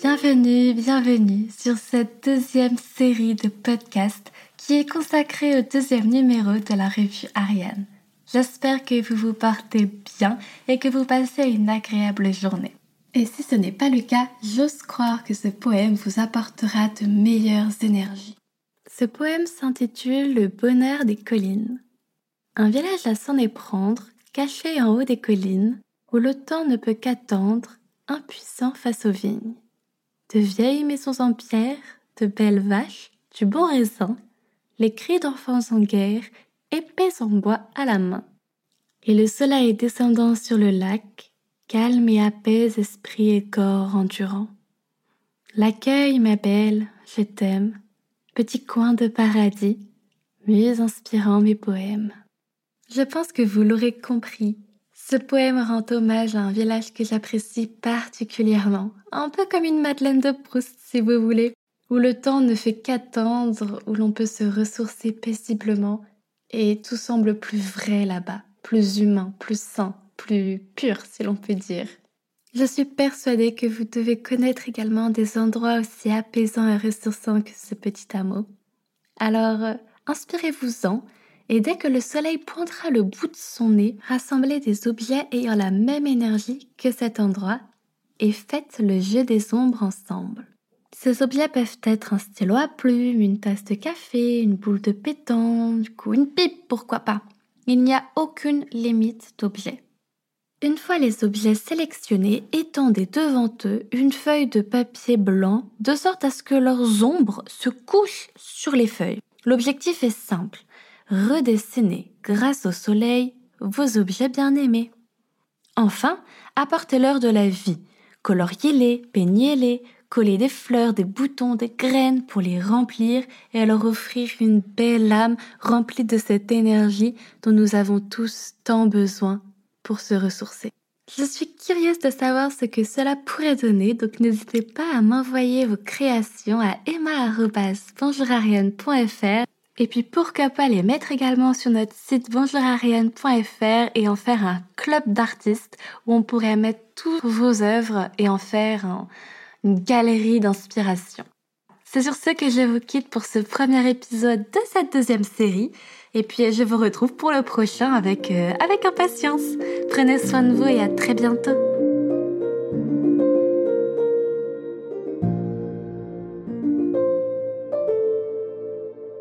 Bienvenue, bienvenue sur cette deuxième série de podcasts qui est consacrée au deuxième numéro de la revue Ariane. J'espère que vous vous portez bien et que vous passez une agréable journée. Et si ce n'est pas le cas, j'ose croire que ce poème vous apportera de meilleures énergies. Ce poème s'intitule Le bonheur des collines. Un village à s'en éprendre, caché en haut des collines, où le temps ne peut qu'attendre, impuissant face aux vignes de vieilles maisons en pierre, de belles vaches, du bon raisin, les cris d'enfants en guerre, épais en bois à la main. Et le soleil descendant sur le lac, calme et apaise esprit et corps endurant. L'accueil, ma belle, je t'aime, petit coin de paradis, muse inspirant mes poèmes. Je pense que vous l'aurez compris, ce poème rend hommage à un village que j'apprécie particulièrement, un peu comme une Madeleine de Proust si vous voulez, où le temps ne fait qu'attendre, où l'on peut se ressourcer paisiblement, et tout semble plus vrai là-bas, plus humain, plus sain, plus pur si l'on peut dire. Je suis persuadée que vous devez connaître également des endroits aussi apaisants et ressourçants que ce petit hameau. Alors, inspirez-vous-en et dès que le soleil pointera le bout de son nez, rassemblez des objets ayant la même énergie que cet endroit et faites le jeu des ombres ensemble. Ces objets peuvent être un stylo à plume, une tasse de café, une boule de pétanque ou une pipe, pourquoi pas. Il n'y a aucune limite d'objets. Une fois les objets sélectionnés, étendez devant eux une feuille de papier blanc de sorte à ce que leurs ombres se couchent sur les feuilles. L'objectif est simple redessinez, grâce au soleil, vos objets bien-aimés. Enfin, apportez-leur de la vie. Coloriez-les, peignez-les, collez des fleurs, des boutons, des graines pour les remplir et leur offrir une belle âme remplie de cette énergie dont nous avons tous tant besoin pour se ressourcer. Je suis curieuse de savoir ce que cela pourrait donner, donc n'hésitez pas à m'envoyer vos créations à emma.bonjourarienne.fr et puis pourquoi pas les mettre également sur notre site bonjourariane.fr et en faire un club d'artistes où on pourrait mettre toutes vos œuvres et en faire une galerie d'inspiration. C'est sur ce que je vous quitte pour ce premier épisode de cette deuxième série. Et puis je vous retrouve pour le prochain avec, euh, avec impatience. Prenez soin de vous et à très bientôt.